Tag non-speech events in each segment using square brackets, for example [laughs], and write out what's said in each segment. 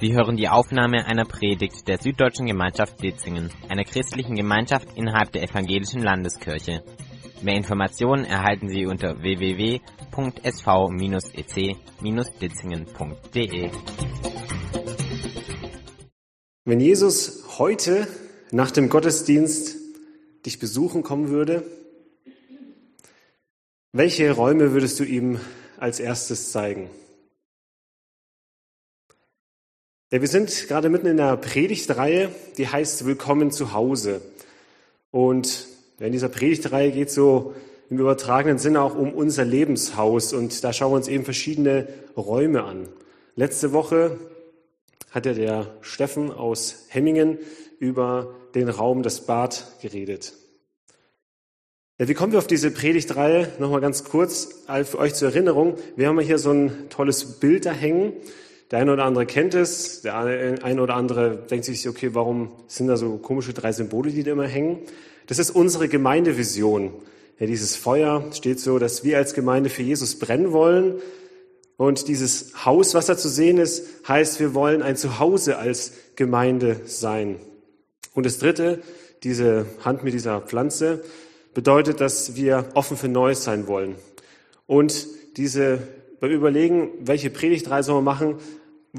Sie hören die Aufnahme einer Predigt der Süddeutschen Gemeinschaft Ditzingen, einer christlichen Gemeinschaft innerhalb der Evangelischen Landeskirche. Mehr Informationen erhalten Sie unter www.sv-ec-ditzingen.de. Wenn Jesus heute nach dem Gottesdienst dich besuchen kommen würde, welche Räume würdest du ihm als erstes zeigen? Ja, wir sind gerade mitten in einer Predigtreihe, die heißt Willkommen zu Hause. Und in dieser Predigtreihe geht es so im übertragenen Sinne auch um unser Lebenshaus. Und da schauen wir uns eben verschiedene Räume an. Letzte Woche hat ja der Steffen aus Hemmingen über den Raum das Bad geredet. Ja, wie kommen wir auf diese Predigtreihe? Nochmal ganz kurz für euch zur Erinnerung. Wir haben hier so ein tolles Bild da hängen. Der eine oder andere kennt es, der eine oder andere denkt sich, okay, warum sind da so komische drei Symbole, die da immer hängen? Das ist unsere Gemeindevision. Ja, dieses Feuer steht so, dass wir als Gemeinde für Jesus brennen wollen. Und dieses Haus, was da zu sehen ist, heißt, wir wollen ein Zuhause als Gemeinde sein. Und das dritte, diese Hand mit dieser Pflanze, bedeutet, dass wir offen für Neues sein wollen. Und diese, beim Überlegen, welche Predigtreihe sollen wir machen,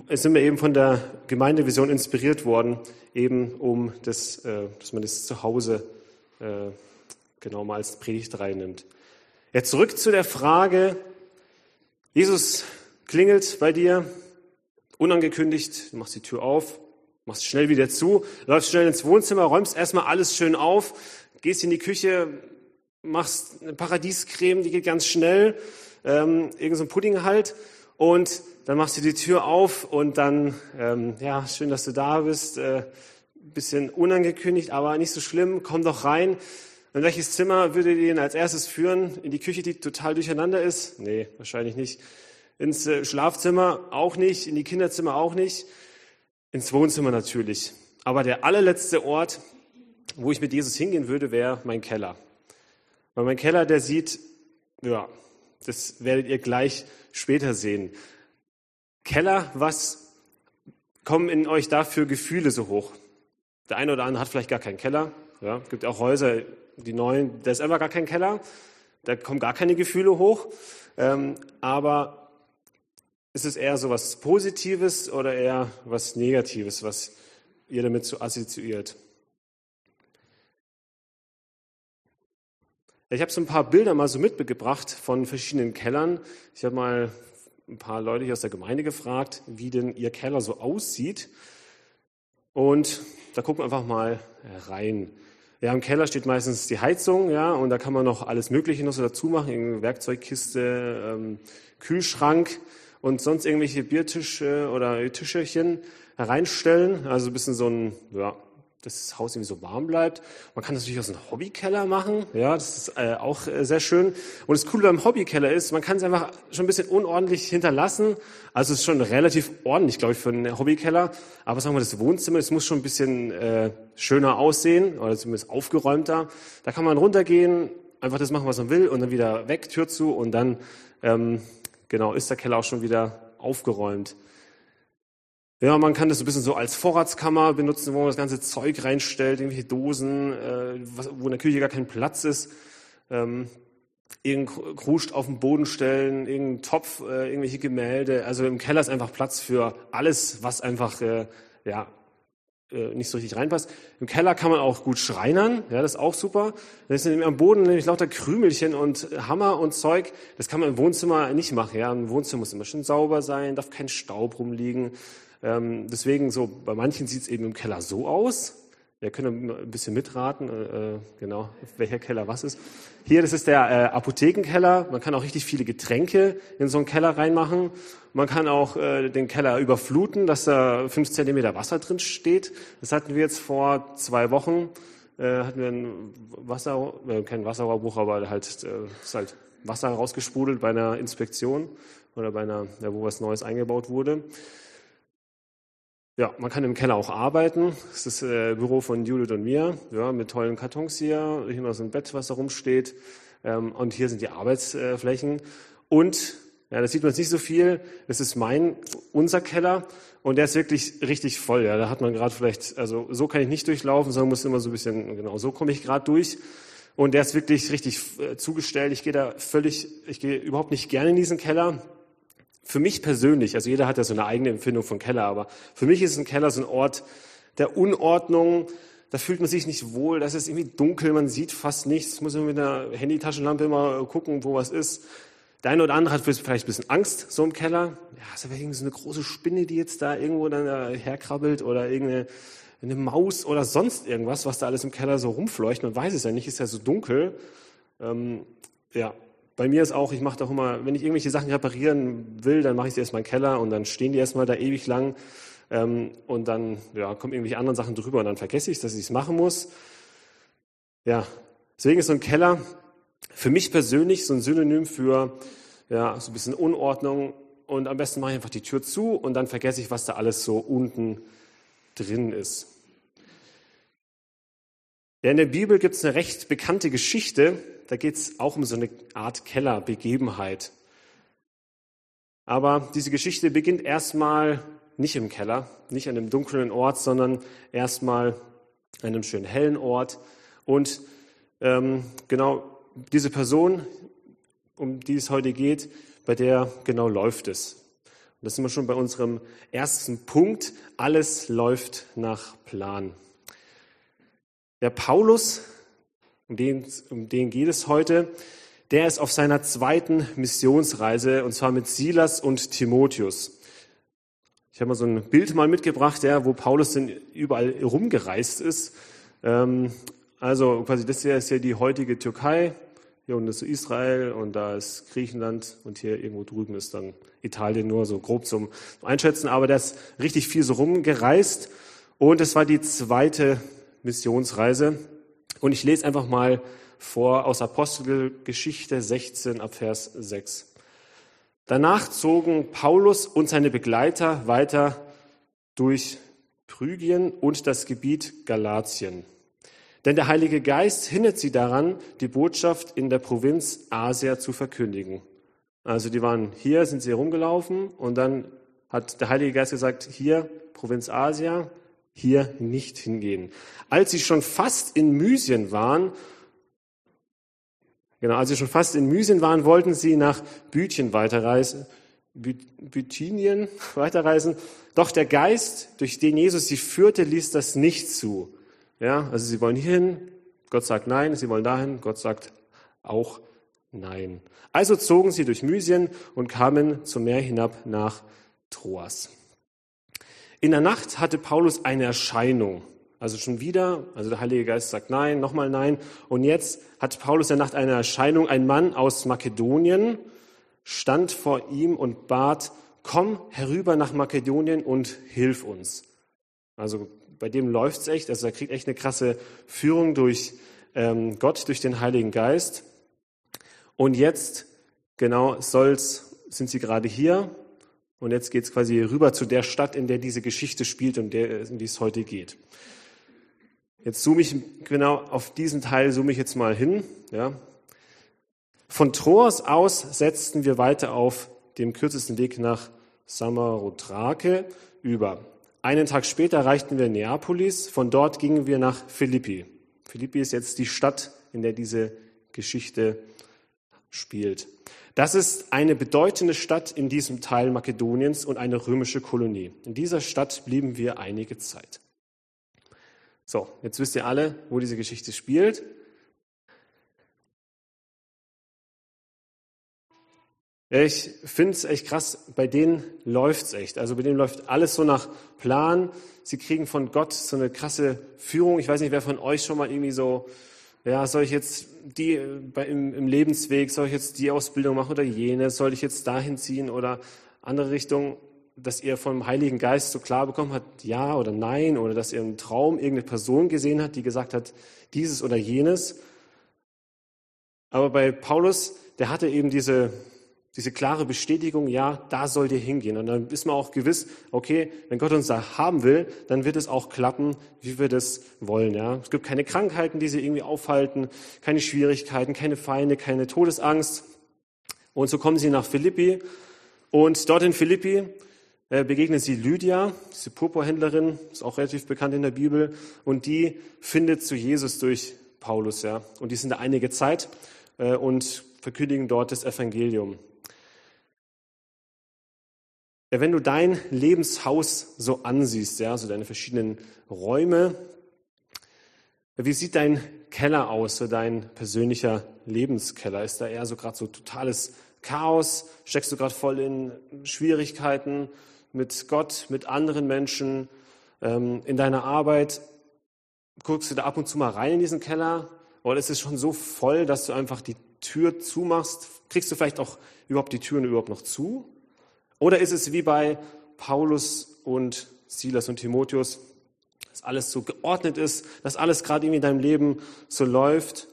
sind wir eben von der Gemeindevision inspiriert worden, eben um das, äh, dass man das zu Hause äh, genau mal als Predigtreihe nimmt. Jetzt zurück zu der Frage, Jesus klingelt bei dir, unangekündigt, du machst die Tür auf, machst schnell wieder zu, läufst schnell ins Wohnzimmer, räumst erstmal alles schön auf, gehst in die Küche, machst eine Paradiescreme, die geht ganz schnell, ähm, irgend so Pudding halt und dann machst du die Tür auf und dann, ähm, ja, schön, dass du da bist. Äh, bisschen unangekündigt, aber nicht so schlimm. Komm doch rein. In welches Zimmer würdet ihr ihn als erstes führen? In die Küche, die total durcheinander ist? Nee, wahrscheinlich nicht. Ins äh, Schlafzimmer auch nicht. In die Kinderzimmer auch nicht. Ins Wohnzimmer natürlich. Aber der allerletzte Ort, wo ich mit Jesus hingehen würde, wäre mein Keller. Weil mein Keller, der sieht, ja, das werdet ihr gleich später sehen. Keller, was kommen in euch dafür Gefühle so hoch? Der eine oder andere hat vielleicht gar keinen Keller. Ja, gibt auch Häuser, die neuen, da ist einfach gar kein Keller. Da kommen gar keine Gefühle hoch. Ähm, aber ist es eher so was Positives oder eher was Negatives, was ihr damit so assoziiert? Ich habe so ein paar Bilder mal so mitgebracht von verschiedenen Kellern. Ich habe mal ein paar Leute hier aus der Gemeinde gefragt, wie denn ihr Keller so aussieht. Und da gucken wir einfach mal rein. Ja, im Keller steht meistens die Heizung, ja, und da kann man noch alles Mögliche noch so dazu machen, Werkzeugkiste, ähm, Kühlschrank und sonst irgendwelche Biertische oder Tischerchen reinstellen. Also ein bisschen so ein, ja, das Haus irgendwie so warm bleibt. Man kann das natürlich aus einem Hobbykeller machen. Ja, das ist äh, auch äh, sehr schön. Und das Coole beim Hobbykeller ist, man kann es einfach schon ein bisschen unordentlich hinterlassen. Also es ist schon relativ ordentlich, glaube ich, für einen Hobbykeller. Aber sagen wir, das Wohnzimmer, das muss schon ein bisschen äh, schöner aussehen oder zumindest aufgeräumter. Da kann man runtergehen, einfach das machen, was man will und dann wieder weg, Tür zu und dann ähm, genau ist der Keller auch schon wieder aufgeräumt. Ja, man kann das ein bisschen so als Vorratskammer benutzen, wo man das ganze Zeug reinstellt, irgendwelche Dosen, äh, wo in der Küche gar kein Platz ist. Ähm, irgendein Kruscht auf den Boden stellen, irgendein Topf, äh, irgendwelche Gemälde. Also im Keller ist einfach Platz für alles, was einfach äh, ja, äh, nicht so richtig reinpasst. Im Keller kann man auch gut schreinern, ja, das ist auch super. Da ist am Boden nämlich lauter Krümelchen und Hammer und Zeug. Das kann man im Wohnzimmer nicht machen. Ja, im Wohnzimmer muss immer schön sauber sein, darf kein Staub rumliegen. Ähm, deswegen so, bei manchen sieht es eben im Keller so aus. Wir können ein bisschen mitraten, äh, äh, genau, welcher Keller was ist. Hier, das ist der äh, Apothekenkeller. Man kann auch richtig viele Getränke in so einen Keller reinmachen. Man kann auch äh, den Keller überfluten, dass da fünf Zentimeter Wasser drin steht. Das hatten wir jetzt vor zwei Wochen. Äh, hatten wir ein Wasser, äh, kein Wasserrohrbuch, aber halt, äh, ist halt Wasser rausgesprudelt bei einer Inspektion oder bei einer, ja, wo was Neues eingebaut wurde. Ja, man kann im Keller auch arbeiten. Das ist das äh, Büro von Judith und mir, ja, mit tollen Kartons hier. Hier noch so ein Bett, was da rumsteht. Ähm, und hier sind die Arbeitsflächen. Und Ja, da sieht man nicht so viel. Das ist mein, unser Keller. Und der ist wirklich richtig voll. Ja, da hat man gerade vielleicht, also so kann ich nicht durchlaufen, sondern muss immer so ein bisschen, genau, so komme ich gerade durch. Und der ist wirklich richtig äh, zugestellt. Ich gehe da völlig, ich gehe überhaupt nicht gerne in diesen Keller. Für mich persönlich, also jeder hat ja so eine eigene Empfindung von Keller, aber für mich ist ein Keller so ein Ort der Unordnung. Da fühlt man sich nicht wohl, das ist irgendwie dunkel, man sieht fast nichts, muss man mit einer Handytaschenlampe immer gucken, wo was ist. Der eine oder andere hat vielleicht ein bisschen Angst, so im Keller. Ja, ist aber irgendwie so eine große Spinne, die jetzt da irgendwo dann herkrabbelt oder irgendeine eine Maus oder sonst irgendwas, was da alles im Keller so rumfleucht. Man weiß es ja nicht, ist ja so dunkel. Ähm, ja, bei mir ist auch, ich mache doch immer, wenn ich irgendwelche Sachen reparieren will, dann mache ich sie erstmal im Keller und dann stehen die erstmal da ewig lang ähm, und dann ja, kommen irgendwelche anderen Sachen drüber und dann vergesse ich, dass ich es machen muss. Ja, deswegen ist so ein Keller für mich persönlich so ein Synonym für ja, so ein bisschen Unordnung und am besten mache ich einfach die Tür zu und dann vergesse ich, was da alles so unten drin ist. Ja, in der Bibel gibt es eine recht bekannte Geschichte, da geht es auch um so eine Art Kellerbegebenheit. Aber diese Geschichte beginnt erstmal nicht im Keller, nicht an einem dunklen Ort, sondern erstmal an einem schönen hellen Ort. Und ähm, genau diese Person, um die es heute geht, bei der genau läuft es. Und das sind wir schon bei unserem ersten Punkt. Alles läuft nach Plan. Der Paulus, um den, um den geht es heute, der ist auf seiner zweiten Missionsreise und zwar mit Silas und Timotheus. Ich habe mal so ein Bild mal mitgebracht, ja, wo Paulus denn überall rumgereist ist. Ähm, also quasi das hier ist ja die heutige Türkei, hier unten ist Israel und da ist Griechenland und hier irgendwo drüben ist dann Italien nur so grob zum Einschätzen. Aber der ist richtig viel so rumgereist und es war die zweite Missionsreise. Und ich lese einfach mal vor aus Apostelgeschichte 16 ab Vers 6. Danach zogen Paulus und seine Begleiter weiter durch Phrygien und das Gebiet Galatien. Denn der Heilige Geist hindert sie daran, die Botschaft in der Provinz Asia zu verkündigen. Also die waren hier, sind sie herumgelaufen und dann hat der Heilige Geist gesagt, hier Provinz Asia, hier nicht hingehen. Als sie schon fast in Mysien waren, genau, als sie schon fast in Mysien waren, wollten sie nach Büthien weiterreisen, Bithynien [laughs] weiterreisen. Doch der Geist, durch den Jesus sie führte, ließ das nicht zu. Ja, also sie wollen hierhin, Gott sagt nein, sie wollen dahin, Gott sagt auch nein. Also zogen sie durch Mysien und kamen zum Meer hinab nach Troas. In der Nacht hatte Paulus eine Erscheinung. Also schon wieder, also der Heilige Geist sagt nein, nochmal nein. Und jetzt hat Paulus in der Nacht eine Erscheinung. Ein Mann aus Makedonien stand vor ihm und bat, komm herüber nach Makedonien und hilf uns. Also bei dem läuft's echt, also er kriegt echt eine krasse Führung durch ähm, Gott, durch den Heiligen Geist. Und jetzt, genau, soll's, sind sie gerade hier und jetzt geht's quasi rüber zu der Stadt, in der diese Geschichte spielt und der, in die es heute geht. Jetzt zoome ich genau auf diesen Teil zoome ich jetzt mal hin. Ja. Von Troas aus setzten wir weiter auf dem kürzesten Weg nach Samarotrake über. Einen Tag später erreichten wir Neapolis, von dort gingen wir nach Philippi. Philippi ist jetzt die Stadt, in der diese Geschichte spielt. Das ist eine bedeutende Stadt in diesem Teil Makedoniens und eine römische Kolonie. In dieser Stadt blieben wir einige Zeit. So, jetzt wisst ihr alle, wo diese Geschichte spielt. Ich finde es echt krass, bei denen läuft's echt. Also bei denen läuft alles so nach Plan. Sie kriegen von Gott so eine krasse Führung. Ich weiß nicht, wer von euch schon mal irgendwie so, ja, soll ich jetzt die bei, im, im Lebensweg, soll ich jetzt die Ausbildung machen oder jene, soll ich jetzt dahin ziehen oder andere Richtung, dass ihr vom Heiligen Geist so klar bekommen habt, ja oder nein, oder dass ihr im Traum irgendeine Person gesehen habt, die gesagt hat, dieses oder jenes. Aber bei Paulus, der hatte eben diese, diese klare Bestätigung, ja, da sollt ihr hingehen. Und dann ist man auch gewiss, okay, wenn Gott uns da haben will, dann wird es auch klappen, wie wir das wollen. Ja. Es gibt keine Krankheiten, die sie irgendwie aufhalten, keine Schwierigkeiten, keine Feinde, keine Todesangst. Und so kommen sie nach Philippi und dort in Philippi äh, begegnen sie Lydia, diese Purpurhändlerin, ist auch relativ bekannt in der Bibel, und die findet zu Jesus durch Paulus, ja. Und die sind da einige Zeit äh, und verkündigen dort das Evangelium. Ja, wenn du dein Lebenshaus so ansiehst, ja, so deine verschiedenen Räume, wie sieht dein Keller aus, so dein persönlicher Lebenskeller? Ist da eher so gerade so totales Chaos? Steckst du gerade voll in Schwierigkeiten mit Gott, mit anderen Menschen, ähm, in deiner Arbeit? Guckst du da ab und zu mal rein in diesen Keller? Oder ist es schon so voll, dass du einfach die Tür zumachst? Kriegst du vielleicht auch überhaupt die Türen überhaupt noch zu? Oder ist es wie bei Paulus und Silas und Timotheus, dass alles so geordnet ist, dass alles gerade irgendwie in deinem Leben so läuft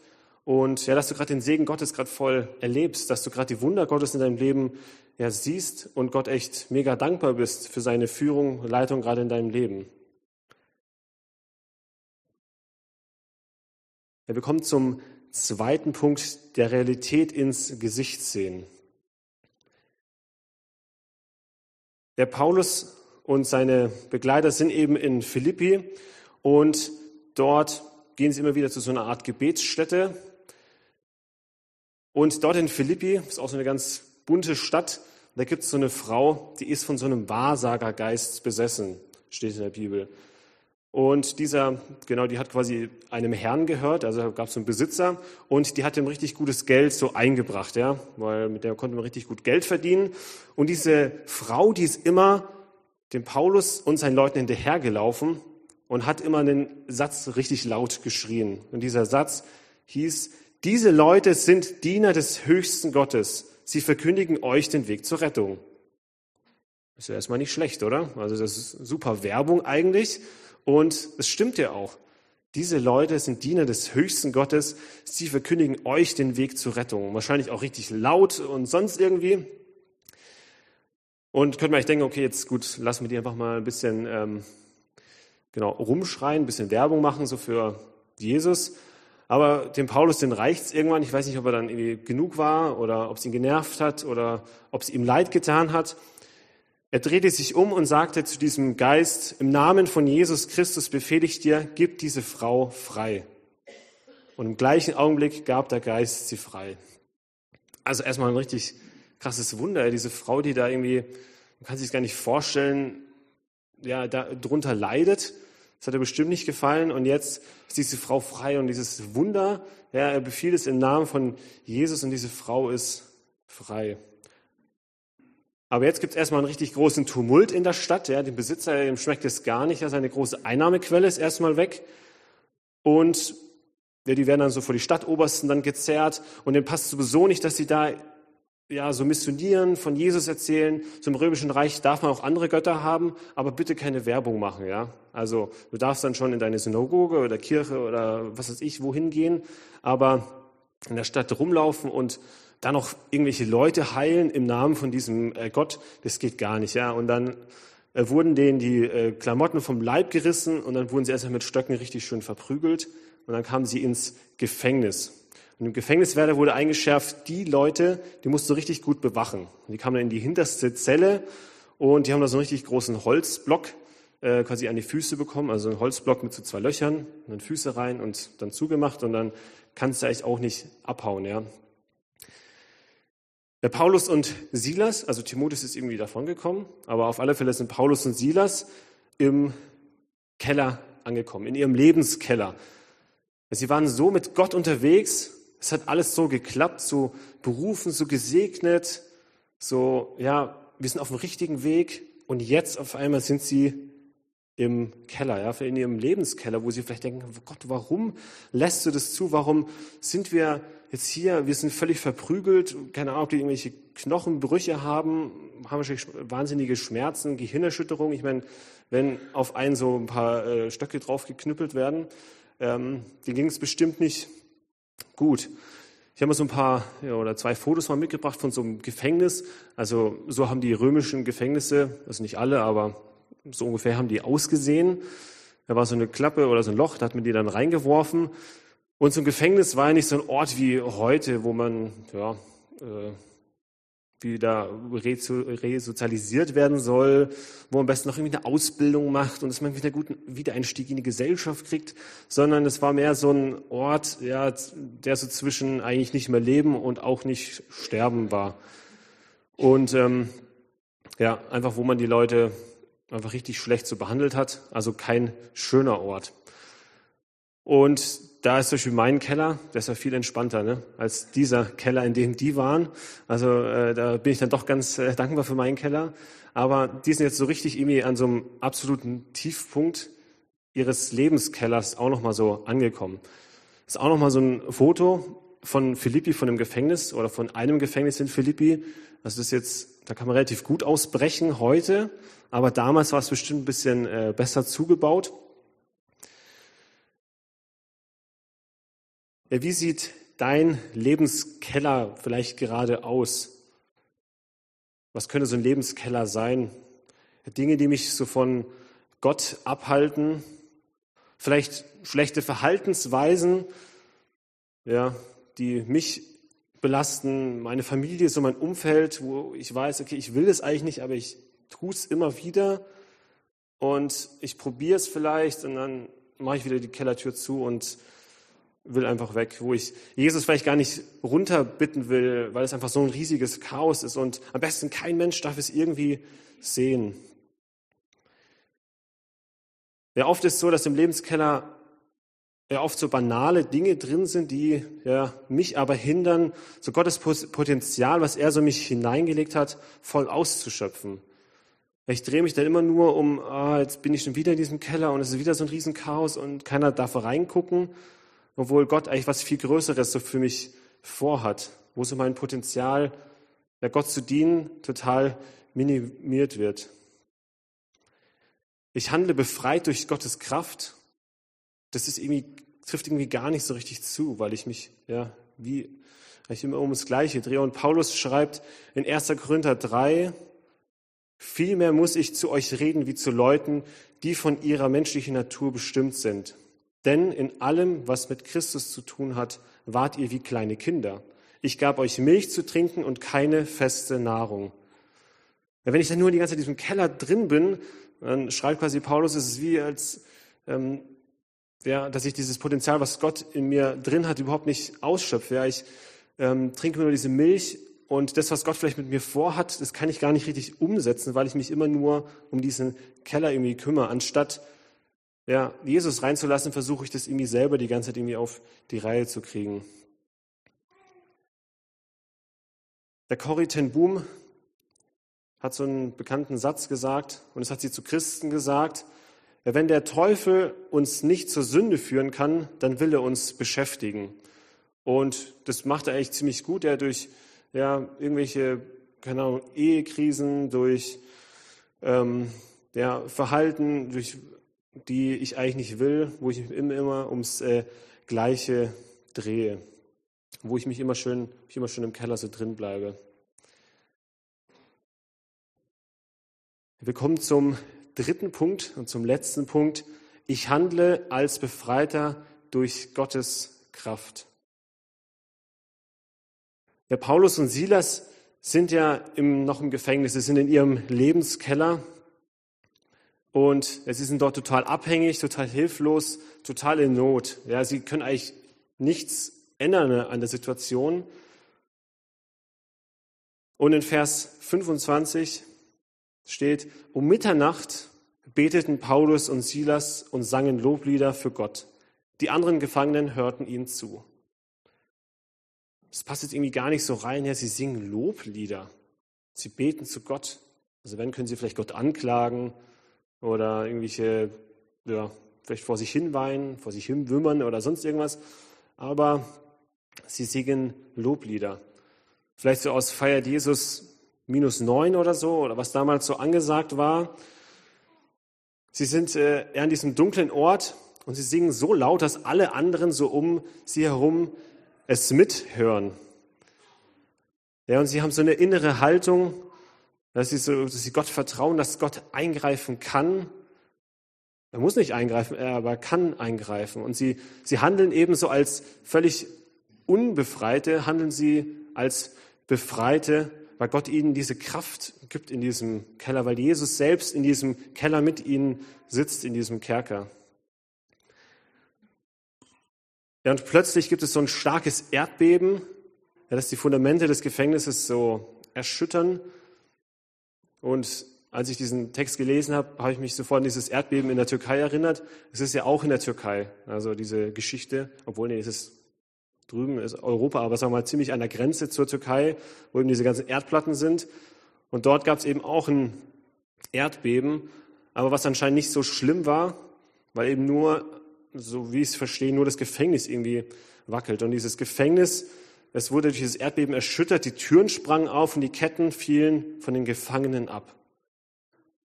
und ja, dass du gerade den Segen Gottes gerade voll erlebst, dass du gerade die Wunder Gottes in deinem Leben ja siehst und Gott echt mega dankbar bist für seine Führung, Leitung gerade in deinem Leben. Ja, wir kommen zum zweiten Punkt, der Realität ins Gesicht sehen. Der Paulus und seine Begleiter sind eben in Philippi und dort gehen sie immer wieder zu so einer Art Gebetsstätte. Und dort in Philippi, ist auch so eine ganz bunte Stadt, da gibt es so eine Frau, die ist von so einem Wahrsagergeist besessen, steht in der Bibel. Und dieser, genau, die hat quasi einem Herrn gehört, also gab es so einen Besitzer und die hat ihm richtig gutes Geld so eingebracht, ja, weil mit der konnte man richtig gut Geld verdienen. Und diese Frau, die ist immer dem Paulus und seinen Leuten hinterhergelaufen und hat immer einen Satz richtig laut geschrien. Und dieser Satz hieß, diese Leute sind Diener des höchsten Gottes. Sie verkündigen euch den Weg zur Rettung. Ist ja erstmal nicht schlecht, oder? Also das ist super Werbung eigentlich. Und es stimmt ja auch. Diese Leute sind Diener des höchsten Gottes. Sie verkündigen euch den Weg zur Rettung. Wahrscheinlich auch richtig laut und sonst irgendwie. Und könnte man echt denken, okay, jetzt gut, lassen wir die einfach mal ein bisschen ähm, genau rumschreien, ein bisschen Werbung machen, so für Jesus. Aber dem Paulus, den reicht's irgendwann. Ich weiß nicht, ob er dann irgendwie genug war oder ob es ihn genervt hat oder ob es ihm leid getan hat. Er drehte sich um und sagte zu diesem Geist, im Namen von Jesus Christus befehle ich dir, gib diese Frau frei. Und im gleichen Augenblick gab der Geist sie frei. Also erstmal ein richtig krasses Wunder. Diese Frau, die da irgendwie, man kann sich gar nicht vorstellen, ja, da drunter leidet. Das hat er bestimmt nicht gefallen. Und jetzt ist diese Frau frei und dieses Wunder, ja, er befiehlt es im Namen von Jesus und diese Frau ist frei. Aber jetzt gibt es erstmal einen richtig großen Tumult in der Stadt. Ja, dem Besitzer dem schmeckt es gar nicht. Ja, seine große Einnahmequelle ist erstmal weg. Und ja, die werden dann so vor die Stadtobersten dann gezerrt. Und denen passt sowieso nicht, dass sie da ja, so missionieren, von Jesus erzählen. Zum Römischen Reich darf man auch andere Götter haben, aber bitte keine Werbung machen, ja. Also, du darfst dann schon in deine Synagoge oder Kirche oder was weiß ich wohin gehen, aber in der Stadt rumlaufen und dann noch irgendwelche Leute heilen im Namen von diesem äh, Gott, das geht gar nicht, ja. Und dann äh, wurden denen die äh, Klamotten vom Leib gerissen und dann wurden sie erstmal mit Stöcken richtig schön verprügelt und dann kamen sie ins Gefängnis. Und im Gefängniswärter wurde eingeschärft, die Leute, die musst du richtig gut bewachen. Und die kamen dann in die hinterste Zelle und die haben da so einen richtig großen Holzblock quasi an die Füße bekommen, also ein Holzblock mit so zwei Löchern, und dann Füße rein und dann zugemacht und dann kannst du eigentlich auch nicht abhauen, ja. Der Paulus und Silas, also Timotheus ist irgendwie davongekommen, aber auf alle Fälle sind Paulus und Silas im Keller angekommen, in ihrem Lebenskeller. Sie waren so mit Gott unterwegs, es hat alles so geklappt, so berufen, so gesegnet, so, ja, wir sind auf dem richtigen Weg und jetzt auf einmal sind sie im Keller, ja, in ihrem Lebenskeller, wo sie vielleicht denken, Gott, warum lässt du das zu? Warum sind wir jetzt hier? Wir sind völlig verprügelt, keine Ahnung, ob die irgendwelche Knochenbrüche haben, haben wahrscheinlich wahnsinnige Schmerzen, Gehirnerschütterung. Ich meine, wenn auf einen so ein paar äh, Stöcke drauf geknüppelt werden, ähm, denen ging es bestimmt nicht gut. Ich habe mal so ein paar ja, oder zwei Fotos mal mitgebracht von so einem Gefängnis. Also so haben die römischen Gefängnisse, also nicht alle, aber so ungefähr haben die ausgesehen. Da war so eine Klappe oder so ein Loch, da hat man die dann reingeworfen. Und ein Gefängnis war ja nicht so ein Ort wie heute, wo man ja, äh, wieder resozialisiert werden soll, wo am besten noch irgendwie eine Ausbildung macht und dass man wieder guten Wiedereinstieg in die Gesellschaft kriegt, sondern es war mehr so ein Ort, ja, der so zwischen eigentlich nicht mehr leben und auch nicht sterben war. Und ähm, ja, einfach wo man die Leute einfach richtig schlecht so behandelt hat, also kein schöner Ort. Und da ist zum Beispiel mein Keller, der ist ja viel entspannter ne, als dieser Keller, in dem die waren. Also äh, da bin ich dann doch ganz äh, dankbar für meinen Keller. Aber die sind jetzt so richtig irgendwie an so einem absoluten Tiefpunkt ihres Lebenskellers auch nochmal so angekommen. Das ist auch nochmal so ein Foto von Philippi, von dem Gefängnis oder von einem Gefängnis in Philippi. Das ist jetzt, da kann man relativ gut ausbrechen heute, aber damals war es bestimmt ein bisschen äh, besser zugebaut. Wie sieht dein Lebenskeller vielleicht gerade aus? Was könnte so ein Lebenskeller sein? Dinge, die mich so von Gott abhalten, vielleicht schlechte Verhaltensweisen, ja, die mich belasten, meine Familie, so mein Umfeld, wo ich weiß, okay, ich will das eigentlich nicht, aber ich tue es immer wieder und ich probiere es vielleicht und dann mache ich wieder die Kellertür zu und will einfach weg, wo ich Jesus vielleicht gar nicht runterbitten will, weil es einfach so ein riesiges Chaos ist und am besten kein Mensch darf es irgendwie sehen. Ja, oft ist es so, dass im Lebenskeller ja oft so banale Dinge drin sind, die ja, mich aber hindern, so Gottes Potenzial, was er so mich hineingelegt hat, voll auszuschöpfen. Ich drehe mich dann immer nur um, ah, jetzt bin ich schon wieder in diesem Keller und es ist wieder so ein Riesenchaos und keiner darf reingucken obwohl Gott eigentlich was viel Größeres so für mich vorhat, wo so mein Potenzial, ja, Gott zu dienen, total minimiert wird. Ich handle befreit durch Gottes Kraft. Das ist irgendwie, trifft irgendwie gar nicht so richtig zu, weil ich mich, ja, wie, ich immer um das Gleiche drehe. Und Paulus schreibt in 1. Korinther 3, Vielmehr muss ich zu euch reden wie zu Leuten, die von ihrer menschlichen Natur bestimmt sind. Denn in allem, was mit Christus zu tun hat, wart ihr wie kleine Kinder. Ich gab euch Milch zu trinken und keine feste Nahrung. Ja, wenn ich dann nur die ganze Zeit in diesem Keller drin bin, dann schreibt quasi Paulus, es ist wie als, ähm, ja, dass ich dieses Potenzial, was Gott in mir drin hat, überhaupt nicht ausschöpfe. Ja, ich ähm, trinke nur diese Milch und das, was Gott vielleicht mit mir vorhat, das kann ich gar nicht richtig umsetzen, weil ich mich immer nur um diesen Keller irgendwie kümmere, anstatt ja, Jesus reinzulassen, versuche ich das irgendwie selber die ganze Zeit irgendwie auf die Reihe zu kriegen. Der Corrie ten Boom hat so einen bekannten Satz gesagt, und das hat sie zu Christen gesagt, wenn der Teufel uns nicht zur Sünde führen kann, dann will er uns beschäftigen. Und das macht er eigentlich ziemlich gut, er durch ja, irgendwelche, keine Ahnung, Ehekrisen, durch ähm, ja, Verhalten, durch die ich eigentlich nicht will, wo ich mich immer, immer ums äh, Gleiche drehe, wo ich mich immer schön, ich immer schön im Keller so drin bleibe. Wir kommen zum dritten Punkt und zum letzten Punkt. Ich handle als Befreiter durch Gottes Kraft. Ja, Paulus und Silas sind ja im, noch im Gefängnis, sie sind in ihrem Lebenskeller und sie sind dort total abhängig, total hilflos, total in Not. Ja, sie können eigentlich nichts ändern an der Situation. Und in Vers 25 steht, um Mitternacht beteten Paulus und Silas und sangen Loblieder für Gott. Die anderen Gefangenen hörten ihnen zu. Das passt jetzt irgendwie gar nicht so rein. Ja, sie singen Loblieder. Sie beten zu Gott. Also wenn, können sie vielleicht Gott anklagen oder irgendwelche, ja, vielleicht vor sich hin weinen, vor sich hin wimmern oder sonst irgendwas. Aber sie singen Loblieder. Vielleicht so aus Feiert Jesus minus neun oder so, oder was damals so angesagt war. Sie sind äh, eher an diesem dunklen Ort und sie singen so laut, dass alle anderen so um sie herum es mithören. Ja, und sie haben so eine innere Haltung, dass sie, so, dass sie Gott vertrauen, dass Gott eingreifen kann. Er muss nicht eingreifen, er aber kann eingreifen. Und sie, sie handeln ebenso als völlig Unbefreite, handeln sie als Befreite weil Gott ihnen diese Kraft gibt in diesem Keller, weil Jesus selbst in diesem Keller mit ihnen sitzt, in diesem Kerker. Ja, und plötzlich gibt es so ein starkes Erdbeben, ja, das die Fundamente des Gefängnisses so erschüttern. Und als ich diesen Text gelesen habe, habe ich mich sofort an dieses Erdbeben in der Türkei erinnert. Es ist ja auch in der Türkei, also diese Geschichte, obwohl nee, es ist drüben, ist Europa, aber sagen wir mal ziemlich an der Grenze zur Türkei, wo eben diese ganzen Erdplatten sind. Und dort gab es eben auch ein Erdbeben, aber was anscheinend nicht so schlimm war, weil eben nur, so wie ich es verstehe, nur das Gefängnis irgendwie wackelt. Und dieses Gefängnis, es wurde durch dieses Erdbeben erschüttert, die Türen sprangen auf und die Ketten fielen von den Gefangenen ab.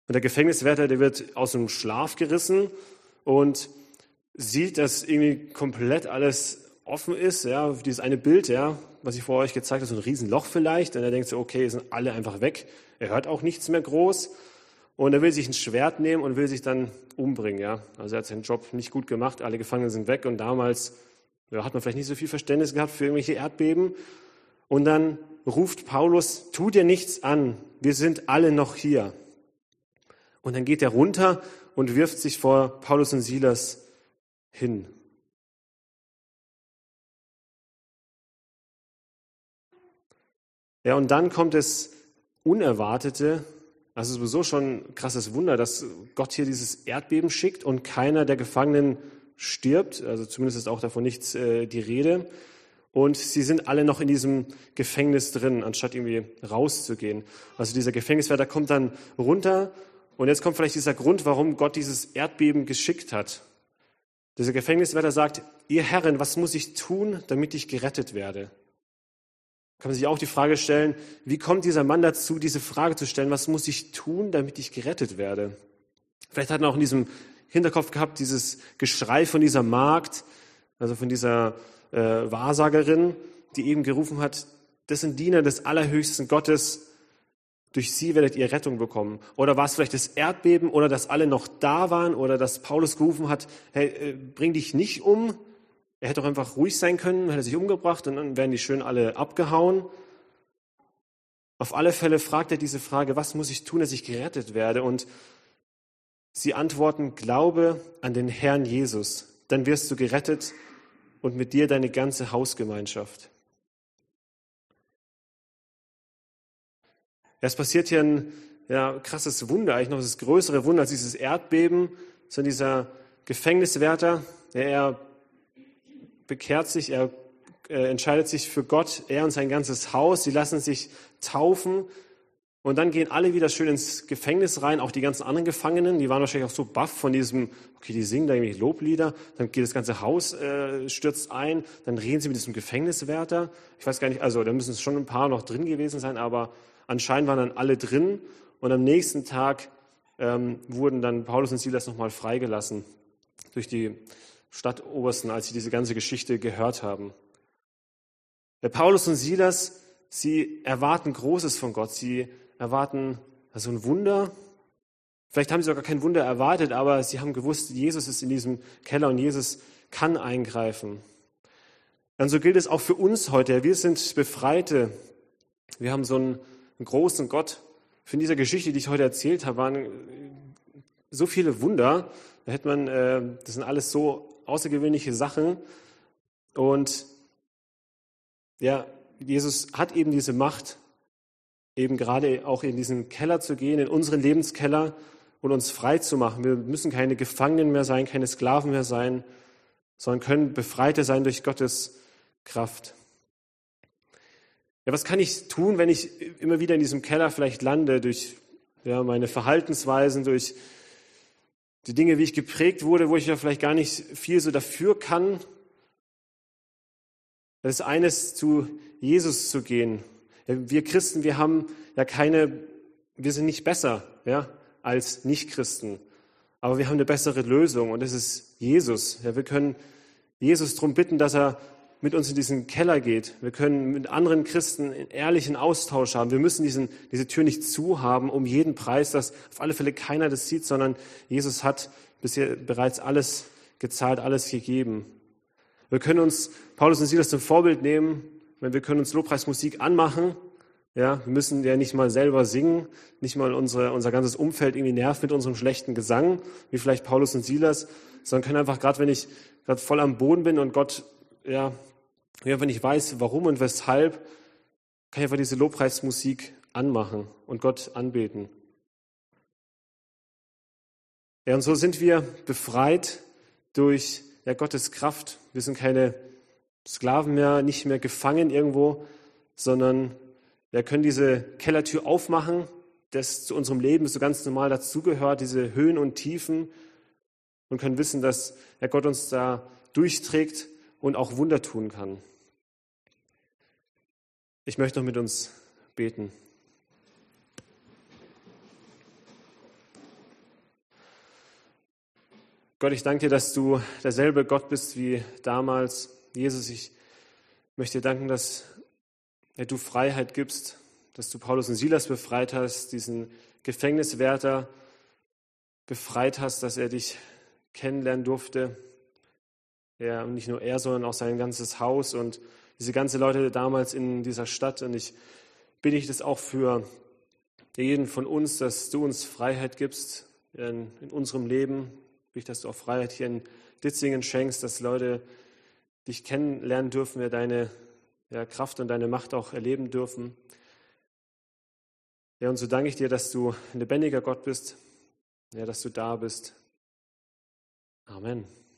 Und der Gefängniswärter, der wird aus dem Schlaf gerissen und sieht, dass irgendwie komplett alles offen ist, ja, dieses eine Bild, ja, was ich vor euch gezeigt habe, so ein Riesenloch vielleicht, und er denkt so, okay, sind alle einfach weg. Er hört auch nichts mehr groß. Und er will sich ein Schwert nehmen und will sich dann umbringen, ja. Also er hat seinen Job nicht gut gemacht, alle Gefangenen sind weg und damals ja, hat man vielleicht nicht so viel Verständnis gehabt für irgendwelche Erdbeben. Und dann ruft Paulus, tu dir nichts an, wir sind alle noch hier. Und dann geht er runter und wirft sich vor Paulus und Silas hin. Ja, und dann kommt es Unerwartete, also sowieso schon ein krasses Wunder, dass Gott hier dieses Erdbeben schickt und keiner der Gefangenen stirbt. Also zumindest ist auch davon nichts äh, die Rede. Und sie sind alle noch in diesem Gefängnis drin, anstatt irgendwie rauszugehen. Also dieser Gefängniswärter kommt dann runter und jetzt kommt vielleicht dieser Grund, warum Gott dieses Erdbeben geschickt hat. Dieser Gefängniswärter sagt, ihr Herren, was muss ich tun, damit ich gerettet werde? Kann man sich auch die Frage stellen, wie kommt dieser Mann dazu, diese Frage zu stellen, was muss ich tun, damit ich gerettet werde? Vielleicht hat er auch in diesem Hinterkopf gehabt, dieses Geschrei von dieser Magd, also von dieser äh, Wahrsagerin, die eben gerufen hat, das sind Diener des allerhöchsten Gottes, durch sie werdet ihr Rettung bekommen. Oder war es vielleicht das Erdbeben oder dass alle noch da waren oder dass Paulus gerufen hat, hey, äh, bring dich nicht um. Er hätte doch einfach ruhig sein können, hätte sich umgebracht und dann wären die schön alle abgehauen. Auf alle Fälle fragt er diese Frage, was muss ich tun, dass ich gerettet werde? Und sie antworten, glaube an den Herrn Jesus, dann wirst du gerettet und mit dir deine ganze Hausgemeinschaft. Es passiert hier ein ja, krasses Wunder, eigentlich noch das größere Wunder als dieses Erdbeben, sondern dieser Gefängniswärter, der er bekehrt sich, er äh, entscheidet sich für Gott, er und sein ganzes Haus, sie lassen sich taufen und dann gehen alle wieder schön ins Gefängnis rein, auch die ganzen anderen Gefangenen, die waren wahrscheinlich auch so baff von diesem, okay, die singen da irgendwie Loblieder, dann geht das ganze Haus, äh, stürzt ein, dann reden sie mit diesem Gefängniswärter. Ich weiß gar nicht, also da müssen schon ein paar noch drin gewesen sein, aber Anscheinend waren dann alle drin und am nächsten Tag ähm, wurden dann Paulus und Silas nochmal freigelassen durch die Stadtobersten, als sie diese ganze Geschichte gehört haben. Der Paulus und Silas, sie erwarten Großes von Gott. Sie erwarten also ein Wunder. Vielleicht haben sie sogar kein Wunder erwartet, aber sie haben gewusst, Jesus ist in diesem Keller und Jesus kann eingreifen. Dann so gilt es auch für uns heute. Wir sind Befreite. Wir haben so ein einen großen Gott. Für dieser Geschichte, die ich heute erzählt habe, waren so viele Wunder. Da hätte man, äh, das sind alles so außergewöhnliche Sachen. Und ja, Jesus hat eben diese Macht, eben gerade auch in diesen Keller zu gehen, in unseren Lebenskeller und uns frei zu machen. Wir müssen keine Gefangenen mehr sein, keine Sklaven mehr sein, sondern können Befreite sein durch Gottes Kraft. Ja, was kann ich tun, wenn ich immer wieder in diesem Keller vielleicht lande durch ja, meine Verhaltensweisen, durch die Dinge, wie ich geprägt wurde, wo ich ja vielleicht gar nicht viel so dafür kann? Das ist eines, zu Jesus zu gehen. Wir Christen, wir haben ja keine, wir sind nicht besser ja, als Nichtchristen, aber wir haben eine bessere Lösung und das ist Jesus. Ja, wir können Jesus darum bitten, dass er mit uns in diesen Keller geht. Wir können mit anderen Christen einen ehrlichen Austausch haben. Wir müssen diesen, diese Tür nicht zuhaben, um jeden Preis, dass auf alle Fälle keiner das sieht, sondern Jesus hat bisher bereits alles gezahlt, alles gegeben. Wir können uns Paulus und Silas zum Vorbild nehmen, wenn wir können uns Lobpreismusik anmachen Ja, wir müssen ja nicht mal selber singen, nicht mal unsere, unser ganzes Umfeld irgendwie nervt mit unserem schlechten Gesang, wie vielleicht Paulus und Silas, sondern können einfach, gerade wenn ich gerade voll am Boden bin und Gott, ja, wenn ich weiß, warum und weshalb, kann ich einfach diese Lobpreismusik anmachen und Gott anbeten. Ja, und so sind wir befreit durch ja, Gottes Kraft. Wir sind keine Sklaven mehr, nicht mehr gefangen irgendwo, sondern wir können diese Kellertür aufmachen, das zu unserem Leben so ganz normal dazugehört, diese Höhen und Tiefen und können wissen, dass ja, Gott uns da durchträgt und auch Wunder tun kann. Ich möchte noch mit uns beten. Gott, ich danke dir, dass du derselbe Gott bist wie damals. Jesus, ich möchte dir danken, dass du Freiheit gibst, dass du Paulus und Silas befreit hast, diesen Gefängniswärter befreit hast, dass er dich kennenlernen durfte. Ja, und nicht nur er, sondern auch sein ganzes Haus und diese ganze Leute damals in dieser Stadt. Und ich bitte dich das auch für jeden von uns, dass du uns Freiheit gibst in, in unserem Leben, ich, dass du auch Freiheit hier in Ditzingen schenkst, dass Leute dich kennenlernen dürfen, wir deine ja, Kraft und deine Macht auch erleben dürfen. Ja, und so danke ich dir, dass du ein lebendiger Gott bist, ja, dass du da bist. Amen.